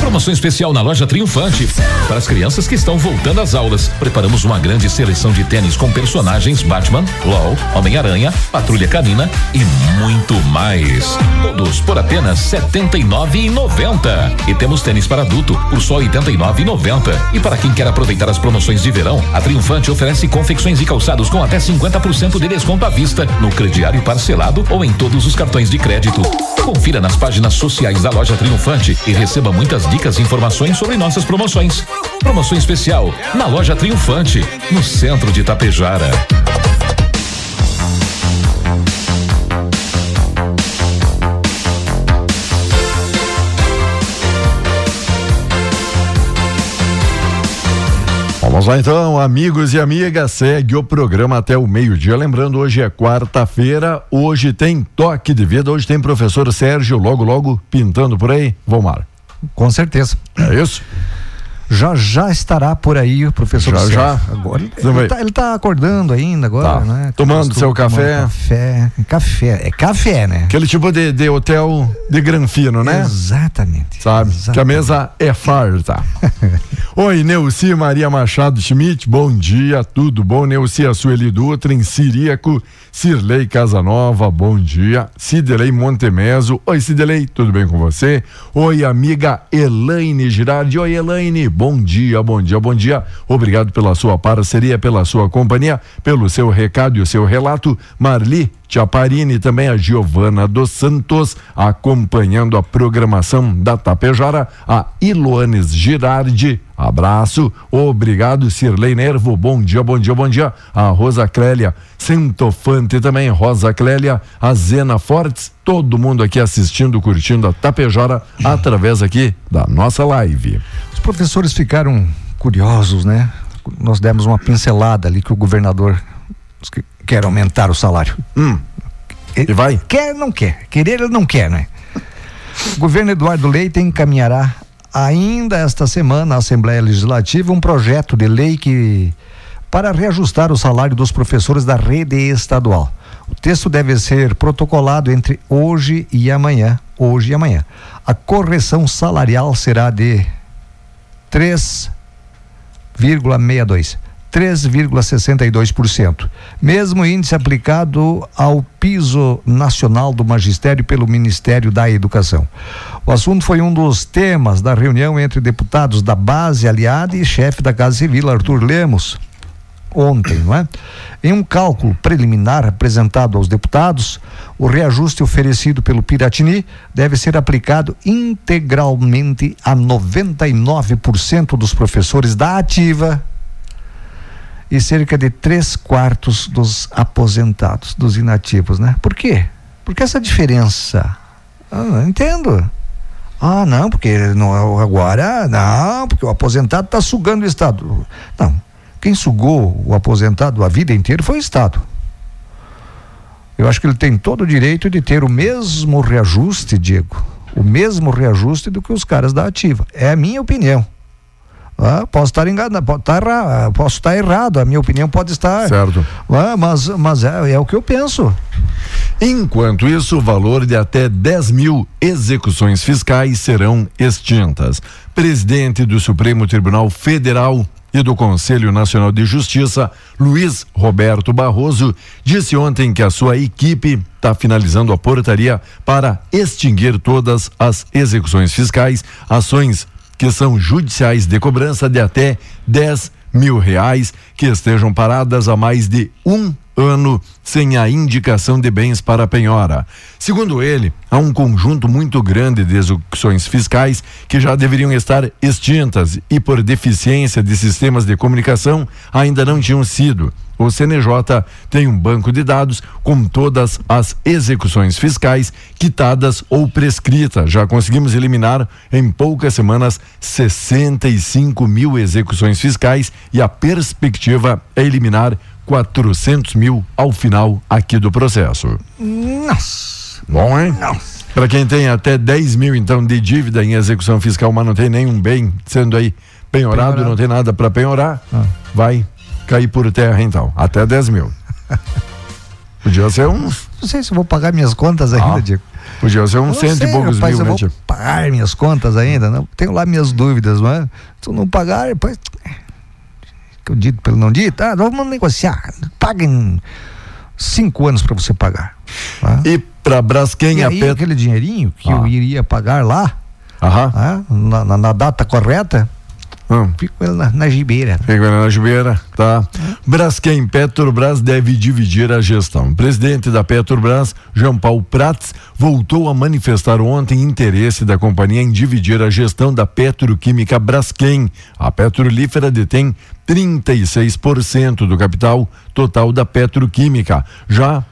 Promoção especial na loja Triunfante. Para as crianças que estão voltando às aulas, preparamos uma grande seleção de tênis com personagens Batman, LOL, Homem-Aranha, Patrulha Canina e muito mais. Todos por apenas R$ 79,90. E temos tênis para adulto por só R$ 89,90. E para quem quer aproveitar as promoções de verão, a Triunfante oferece confecções e calçados com até 50% de desconto à vista no crediário parcelado ou em todos os cartões de crédito. Confira nas páginas sociais da loja Triunfante e receba muitas dicas e informações sobre nossas promoções. Promoção especial na loja Triunfante, no centro de Tapejara. Vamos lá então, amigos e amigas, segue o programa até o meio-dia. Lembrando, hoje é quarta-feira, hoje tem toque de vida, hoje tem professor Sérgio, logo, logo pintando por aí. Vomar. Com certeza. É isso? Já já estará por aí o professor Já, já. Agora ele, ele, tá, acordando ainda agora, Tá. né? Tomando seu café. Café. Café. É café, né? Aquele tipo de, de hotel de granfino, né? Exatamente. Sabe? Que a mesa é farta. Oi, Neuci Maria Machado Schmidt, bom dia, tudo bom? Neuci a Sueli Dutra, em Siríaco, Cirlei Casanova, bom dia. Cidelei Montemeso, oi Cidelei, tudo bem com você? Oi, amiga Elaine Girardi, oi Elaine, bom dia, bom dia, bom dia. Obrigado pela sua parceria, pela sua companhia, pelo seu recado e o seu relato. Marli Tiaparini, também a Giovana dos Santos, acompanhando a programação da Tapejara, a Iloanes Girardi, abraço, obrigado Cirlei Nervo, bom dia, bom dia, bom dia, a Rosa Clélia, Centofante também, Rosa Clélia, a Zena Fortes, todo mundo aqui assistindo, curtindo a Tapejara através aqui da nossa live. Os professores ficaram curiosos, né? Nós demos uma pincelada ali que o governador quer aumentar o salário. Hum. Ele e vai? Quer, não quer. Querer, ele não quer, né? O governo Eduardo Leite encaminhará ainda esta semana à Assembleia Legislativa um projeto de lei que para reajustar o salário dos professores da rede estadual. O texto deve ser protocolado entre hoje e amanhã, hoje e amanhã. A correção salarial será de 3,62 3,62%. Mesmo índice aplicado ao piso nacional do magistério pelo Ministério da Educação. O assunto foi um dos temas da reunião entre deputados da base aliada e chefe da Casa Civil, Arthur Lemos, ontem, não é? Em um cálculo preliminar apresentado aos deputados, o reajuste oferecido pelo Piratini deve ser aplicado integralmente a 99% dos professores da ativa e cerca de três quartos dos aposentados, dos inativos, né? Por quê? Porque essa diferença. Ah, entendo. Ah, não, porque não, agora, não, porque o aposentado está sugando o Estado. Não, quem sugou o aposentado a vida inteira foi o Estado. Eu acho que ele tem todo o direito de ter o mesmo reajuste, Diego, o mesmo reajuste do que os caras da ativa. É a minha opinião. Ah, posso estar enganado, pode estar errado, posso estar errado, a minha opinião pode estar. Certo. Ah, mas mas é, é o que eu penso. Enquanto isso, o valor de até 10 mil execuções fiscais serão extintas. Presidente do Supremo Tribunal Federal e do Conselho Nacional de Justiça, Luiz Roberto Barroso, disse ontem que a sua equipe está finalizando a portaria para extinguir todas as execuções fiscais, ações que são judiciais de cobrança de até 10 mil reais que estejam paradas há mais de um ano sem a indicação de bens para penhora. Segundo ele, há um conjunto muito grande de execuções fiscais que já deveriam estar extintas e por deficiência de sistemas de comunicação ainda não tinham sido. O CNJ tem um banco de dados com todas as execuções fiscais quitadas ou prescritas. Já conseguimos eliminar em poucas semanas 65 mil execuções fiscais e a perspectiva é eliminar 400 mil ao final aqui do processo. Nossa. Bom, hein? Nossa. Para quem tem até 10 mil, então, de dívida em execução fiscal, mas não tem nenhum bem sendo aí penhorado, penhorado. não tem nada para penhorar, ah. vai cair por terra, então. Até 10 mil. Podia ser uns. Não sei se vou pagar minhas contas ainda, ah. Diego. Podia ser uns cento e poucos rapaz, mil, eu né, vou pagar minhas contas ainda, não? Tenho lá minhas dúvidas, não é? Se eu não pagar, depois que eu dito pelo não dito, ah, vamos negociar, paguem cinco anos para você pagar. Tá? E para Braskem e aí, aquele dinheirinho que ah. eu iria pagar lá. Ah, na, na, na, data correta, hum. fico ele na, na gibeira. Fico ele na gibeira, tá. Hum. Braskem Petrobras deve dividir a gestão. O presidente da Petrobras, Jean Paul Prats, voltou a manifestar ontem interesse da companhia em dividir a gestão da petroquímica Braskem. A petrolífera detém 36% do capital total da petroquímica. Já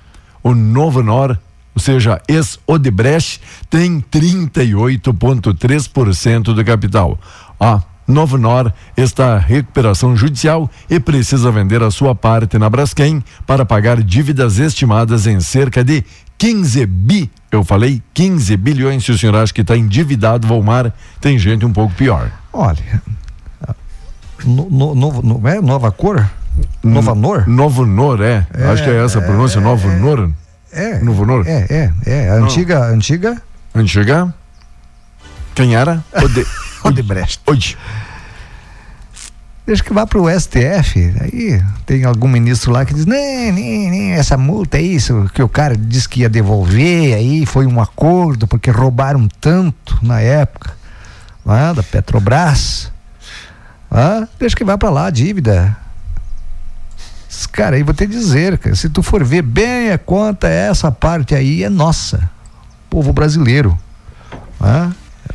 o Novo Nor, ou seja, ex-Odebrecht, tem 38,3% do capital. A Novo Nor está recuperação judicial e precisa vender a sua parte na Braskem para pagar dívidas estimadas em cerca de 15 bi. Eu falei 15 bilhões. Se o senhor acha que está endividado, Volmar, tem gente um pouco pior. Olha, no, no, novo, no, é, nova cor? Nova Nor? Novo Nor, é. é Acho que é essa a pronúncia, é, Novo Nor. É. Novo Nor? É, é, é. Antiga, oh. antiga. Antiga? Quem era? Ode... Odebrecht. Ode. Deixa que vá para o STF. Aí tem algum ministro lá que diz: nem, nem, nem, essa multa é isso, que o cara disse que ia devolver, aí foi um acordo, porque roubaram tanto na época lá da Petrobras. Ah, deixa que vai para lá a dívida. Cara, aí vou te dizer, cara, se tu for ver bem a conta, essa parte aí é nossa. Povo brasileiro.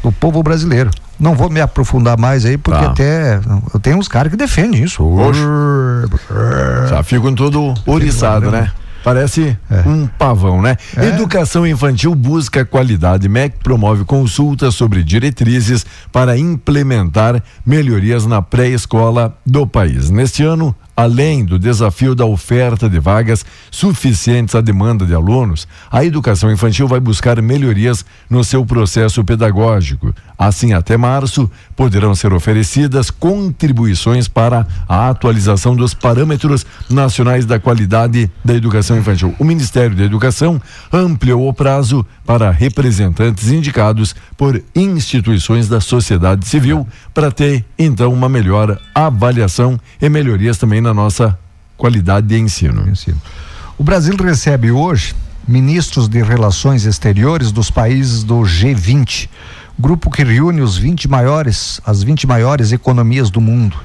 O povo brasileiro. Não vou me aprofundar mais aí, porque Tá. até eu tenho uns caras que defendem isso. Já ficam todo oriçado, né? Parece um pavão, né? Educação infantil busca qualidade. MEC promove consultas sobre diretrizes para implementar melhorias na pré-escola do país. Neste ano, além do desafio da oferta de vagas suficientes à demanda de alunos, a educação infantil vai buscar melhorias no seu processo pedagógico. Assim, até março, poderão ser oferecidas contribuições para a atualização dos parâmetros nacionais da qualidade da educação infantil. O Ministério da Educação ampliou o prazo para representantes indicados por instituições da sociedade civil para ter, então, uma melhor avaliação e melhorias também na nossa qualidade de ensino. O Brasil recebe hoje ministros de relações exteriores dos países do G20, grupo que reúne os 20 maiores, as 20 maiores economias do mundo,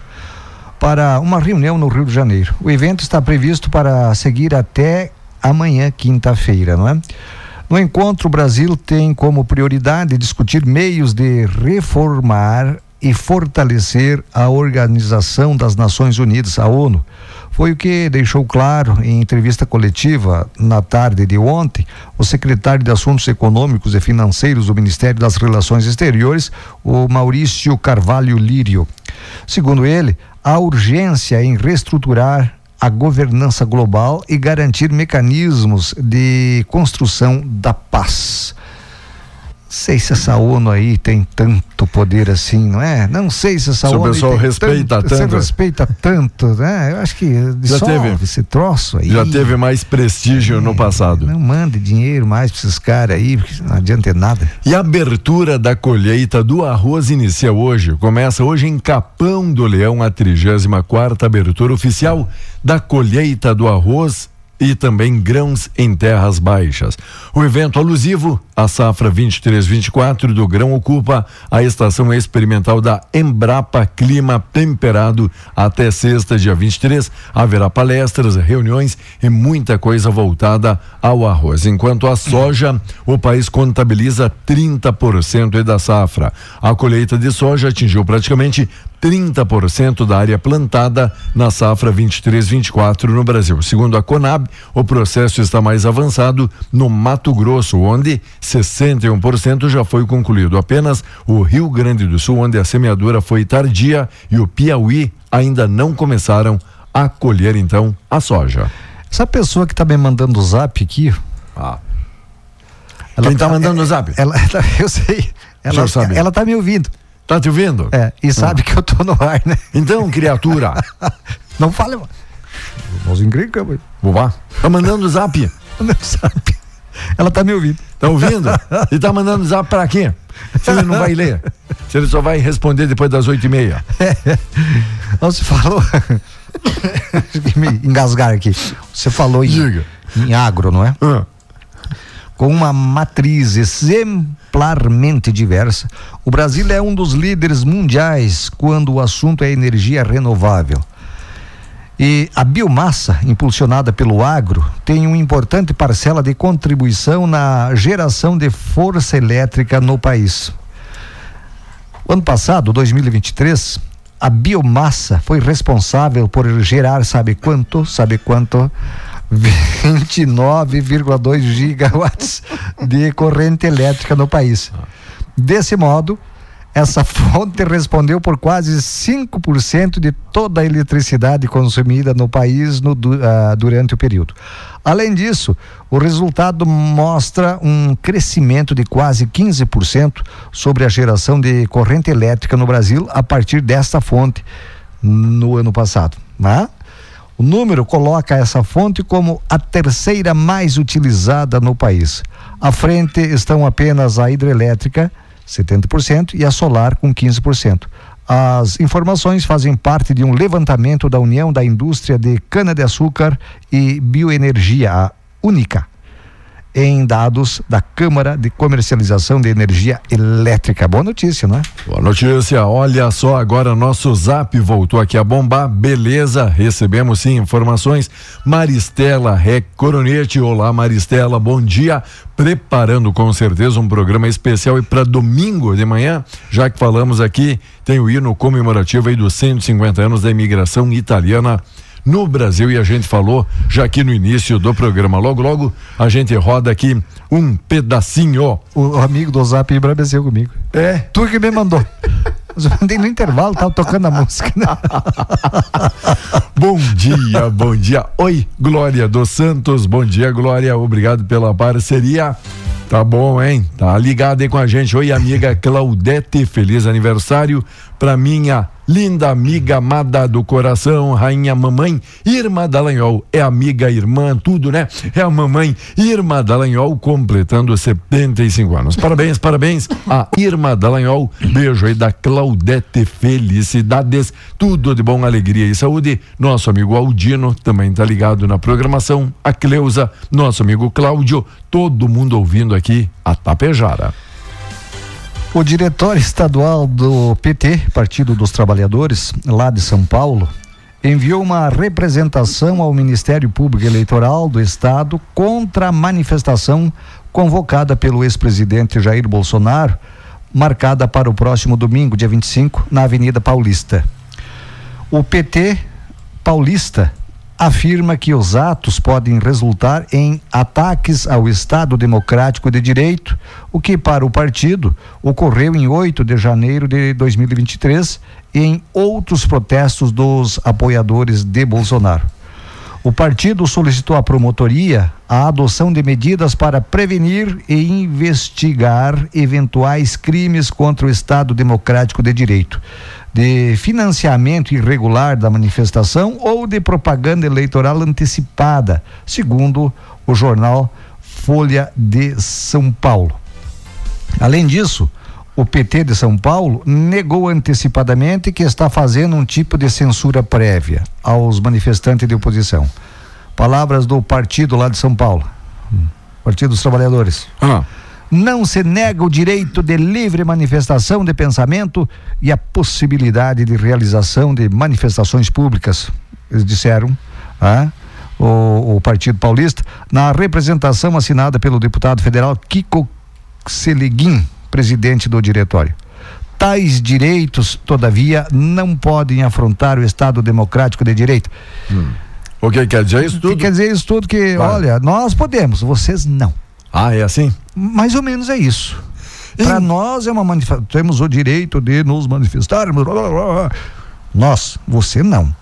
para uma reunião no Rio de Janeiro. O evento está previsto para seguir até amanhã, quinta-feira, não é? No encontro, o Brasil tem como prioridade discutir meios de reformar e fortalecer a Organização das Nações Unidas, a ONU. Foi o que deixou claro em entrevista coletiva na tarde de ontem o secretário de Assuntos Econômicos e Financeiros do Ministério das Relações Exteriores, o Maurício Carvalho Lírio. Segundo ele, há urgência em reestruturar a governança global e garantir mecanismos de construção da paz. Sei se essa ONU aí tem tanto poder assim, não é? Não sei se essa Se o ONU pessoal tem respeita se tanto. respeita tanto, né? Eu acho que Já teve. esse troço aí. Já teve mais prestígio no passado. Não mande dinheiro mais para esses caras aí, porque não adianta nada. E a abertura da colheita do arroz inicia hoje. Começa hoje em Capão do Leão a 34 abertura oficial da colheita do arroz e também grãos em terras baixas. O evento alusivo à safra 23-24 do grão ocupa a estação experimental da Embrapa Clima Temperado até sexta, dia 23. Haverá palestras, reuniões e muita coisa voltada ao arroz. Enquanto a soja, o país contabiliza 30% da safra. A colheita de soja atingiu praticamente 30% da área plantada na safra 23-24 no Brasil. Segundo a Conab, o processo está mais avançado no Mato Grosso, onde 61% já foi concluído. Apenas o Rio Grande do Sul, onde a semeadura foi tardia, e o Piauí ainda não começaram a colher então a soja. Essa pessoa que tá me mandando o zap aqui. Ah. Quem tá mandando o zap? Ela, ela- eu sei. Ela, ela tá me ouvindo. Tá te ouvindo? É, e sabe que eu tô no ar, né? Então, criatura. Não fale, mano. Nós encrencamos. Bobá. Tá mandando zap? Não sabe. Ela tá me ouvindo. Tá ouvindo? E tá mandando zap pra quê? Se ele não vai ler. Se ele só vai responder depois das oito e meia. Você falou. Deixa eu me engasgar aqui. Você falou em, Diga. em agro, não é? Ah. Com uma matriz exemplarmente diversa, o Brasil é um dos líderes mundiais quando o assunto é energia renovável. E a biomassa, impulsionada pelo agro, tem uma importante parcela de contribuição na geração de força elétrica no país. O ano passado, 2023, a biomassa foi responsável por gerar, sabe quanto? Sabe quanto? 29,2 gigawatts de corrente elétrica no país. Desse modo, essa fonte respondeu por quase 5% de toda a eletricidade consumida no país no ah, durante o período. Além disso, o resultado mostra um crescimento de quase 15% sobre a geração de corrente elétrica no Brasil a partir desta fonte no ano passado. Né? O número coloca essa fonte como a terceira mais utilizada no país. À frente estão apenas a hidrelétrica, 70%, e a solar, com 15%. As informações fazem parte de um levantamento da União da Indústria de Cana-de-Açúcar e Bioenergia, a UNICA. Em dados da Câmara de Comercialização de Energia Elétrica. Boa notícia, não é? Boa notícia. Olha só, agora nosso zap voltou aqui a bombar. Beleza, recebemos sim informações. Maristela Rec Coronete. Olá, Maristela, bom dia. Preparando com certeza um programa especial e para domingo de manhã, já que falamos aqui, tem o hino comemorativo aí dos 150 anos da imigração italiana no Brasil e a gente falou já aqui no início do programa. Logo, logo a gente roda aqui um pedacinho. O amigo do Zap embrabeceu comigo. É? Tu que me mandou. Eu mandei no intervalo, tava tocando a música. Né? bom dia, bom dia. Oi, Glória dos Santos. Bom dia, Glória. Obrigado pela parceria. Tá bom, hein? Tá ligado aí com a gente. Oi, amiga Claudete. Feliz aniversário para minha linda amiga amada do coração, rainha mamãe Irma Dallagnol. É amiga, irmã, tudo, né? É a mamãe Irma Dallagnol completando 75 anos. Parabéns, parabéns a Irma Dallagnol. Beijo aí da Claudete. Felicidades. Tudo de bom, alegria e saúde. Nosso amigo Aldino também tá ligado na programação. A Cleusa, nosso amigo Cláudio. Todo mundo ouvindo aqui a Tapejara. O diretório estadual do PT, Partido dos Trabalhadores, lá de São Paulo, enviou uma representação ao Ministério Público Eleitoral do Estado contra a manifestação convocada pelo ex-presidente Jair Bolsonaro, marcada para o próximo domingo, dia 25, na Avenida Paulista. O PT paulista afirma que os atos podem resultar em ataques ao Estado Democrático de Direito, o que para o partido ocorreu em 8 de janeiro de 2023 e em outros protestos dos apoiadores de Bolsonaro. O partido solicitou à promotoria a adoção de medidas para prevenir e investigar eventuais crimes contra o Estado Democrático de Direito de financiamento irregular da manifestação ou de propaganda eleitoral antecipada, segundo o jornal Folha de São Paulo. Além disso, o PT de São Paulo negou antecipadamente que está fazendo um tipo de censura prévia aos manifestantes de oposição. Palavras do partido lá de São Paulo, Partido dos Trabalhadores. Ah não se nega o direito de livre manifestação de pensamento e a possibilidade de realização de manifestações públicas, eles disseram, ah, o, o, Partido Paulista, na representação assinada pelo deputado federal Kiko Seleguin, presidente do diretório. Tais direitos, todavia, não podem afrontar o Estado democrático de direito. Hum. O que quer dizer isso tudo? Que quer dizer isso tudo que, Vai. olha, nós podemos, vocês não. Ah, é assim? Mais ou menos é isso. Para nós é uma manifestação, temos o direito de nos manifestarmos. Blá, blá, blá. Nós, você não.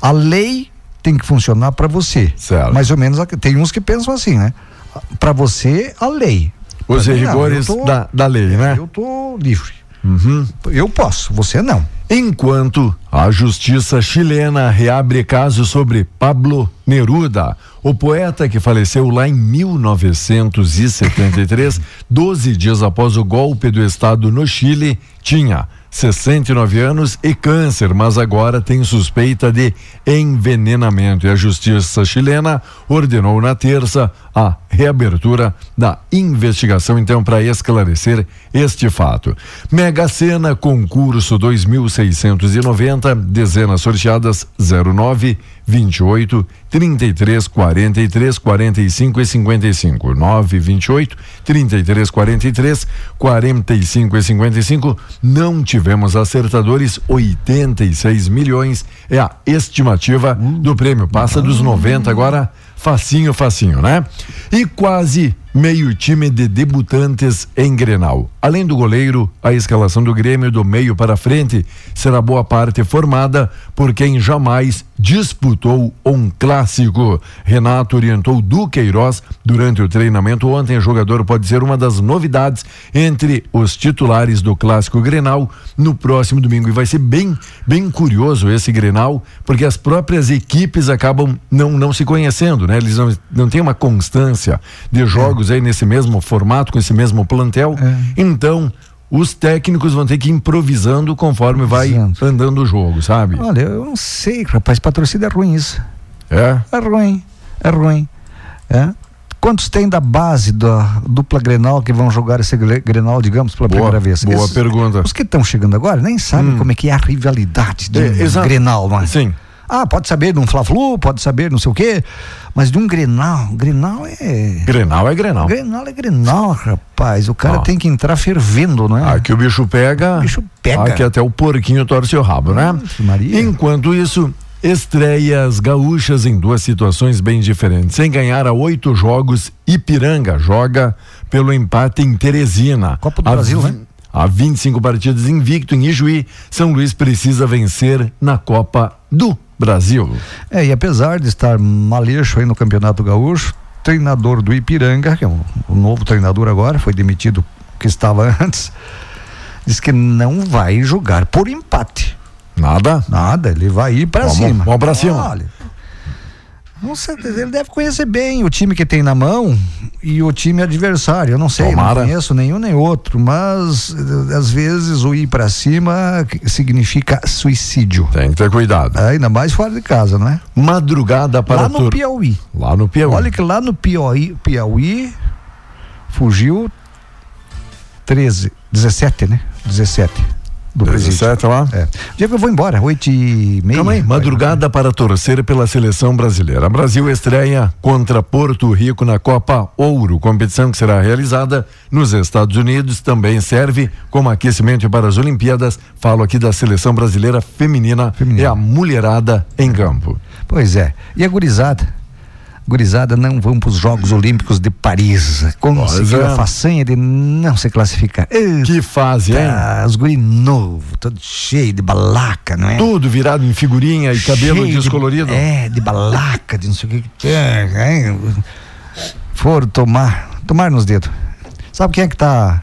A lei tem que funcionar para você. Certo. Mais ou menos, tem uns que pensam assim, né? Para você, a lei. Os rigores da, da lei, né? Eu tô livre. Uhum. Eu posso, você não. Enquanto a justiça chilena reabre caso sobre Pablo Neruda, o poeta que faleceu lá em 1973, 12 dias após o golpe do Estado no Chile, tinha 69 anos e câncer, mas agora tem suspeita de envenenamento. E a justiça chilena ordenou na terça a reabertura da investigação, então, para esclarecer este fato. Mega Sena, concurso 2690, dezenas sorteadas 09 28 33 43 45 e 55 9 28 33 43 45 e 55 não tivemos acertadores. 86 milhões é a estimativa do prêmio. Passa dos 90 agora. Facinho facinho né? E quase meio time de debutantes em Grenal. Além do goleiro, a escalação do Grêmio do meio para frente será boa parte formada por quem jamais disputou um clássico. Renato orientou Duqueiroz durante o treinamento ontem. O jogador pode ser uma das novidades entre os titulares do clássico Grenal no próximo domingo. E vai ser bem, bem curioso esse Grenal, porque as próprias equipes acabam não, não se conhecendo, né? Eles não, não têm uma constância de jogos jogos aí nesse mesmo formato, com esse mesmo plantel. É. Então, os técnicos vão ter que ir improvisando conforme vai andando o jogo, sabe? Olha, eu não sei, rapaz, torcida é ruim isso. É? É ruim, é ruim. É. Quantos tem da base da dupla Grenal que vão jogar esse Grenal, digamos, pela boa, primeira vez? Boa Esses, pergunta. Os que estão chegando agora nem sabem hum. como é que é a rivalidade de é, Grenal, não é? Sim. Ah, pode saber de um Fla-Flu, pode saber não sei o quê, mas de um Grenal, Grenal é... Grenal é Grenal. Grenal é Grenal, rapaz, o cara ah. tem que entrar fervendo, não é? Aqui o bicho pega... O bicho pega. Aqui até o porquinho torce o rabo, né? Maria. Enquanto isso, estreias gaúchas em duas situações bem diferentes. Sem ganhar a oito jogos, Ipiranga joga pelo empate em Teresina. Copa do a Brasil, né? Há 25 partidas invicto em Ijuí, São Luís precisa vencer na Copa do Brasil. É, e apesar de estar maleixo aí no Campeonato Gaúcho, treinador do Ipiranga, que é o, o novo treinador agora, foi demitido que estava antes, diz que não vai jogar por empate. Nada? Nada, ele vai ir para cima. Vamos para cima. Olha, não sei, ele deve conhecer bem o time que tem na mão e o time adversário. Eu não sei, Tomara. não conheço nenhum nem outro, mas eh, às vezes o ir para cima significa suicídio. Tem que ter cuidado. É, ainda mais fora de casa, não é? Madrugada para Lá no tur... Piauí. Lá no Piauí. Olha que lá no Piauí, Piauí fugiu 13, 17, né? 17 do 17 lá? É. Diego, eu vou embora, 8 e meia. Calma aí, madrugada para torcer pela seleção brasileira. Brasil estreia contra Porto Rico na Copa Ouro, competição que será realizada nos Estados Unidos, também serve como aquecimento para as Olimpíadas. Falo aqui da seleção brasileira feminina, feminina. e a mulherada em campo. Pois é. E a gurizada? Gurizada não vão para os Jogos Olímpicos de Paris. Conseguiu é. a façanha de não se classificar. Que fase, hein? Os guri novo, todo cheio de balaca, não é? Tudo virado em figurinha e cabelo cheio descolorido. De, é, de balaca, de não sei o que. É, foram tomar, tomar nos dedos. Sabe quem é que tá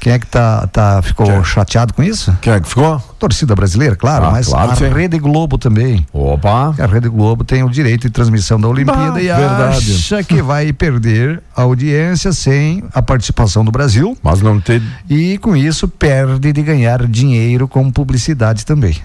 quem é que tá, tá ficou Quem? chateado com isso? Quem é que ficou? Torcida brasileira, claro, ah, mas claro, a sim. Rede Globo também. Opa! A Rede Globo tem o direito de transmissão da Olimpíada bah, e verdade. acha que vai perder a audiência sem a participação do Brasil. Mas não tem. E com isso perde de ganhar dinheiro com publicidade também.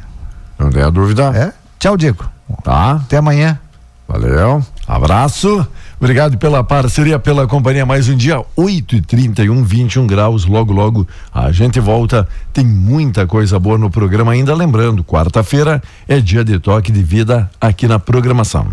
Não tem a dúvida. É? Tchau, Diego. Tá. Até amanhã. Valeu. Abraço. Obrigado pela parceria, pela companhia. Mais um dia, 8 e 31 21 graus. Logo, logo a gente volta. Tem muita coisa boa no programa ainda. Lembrando, quarta-feira é dia de toque de vida aqui na programação.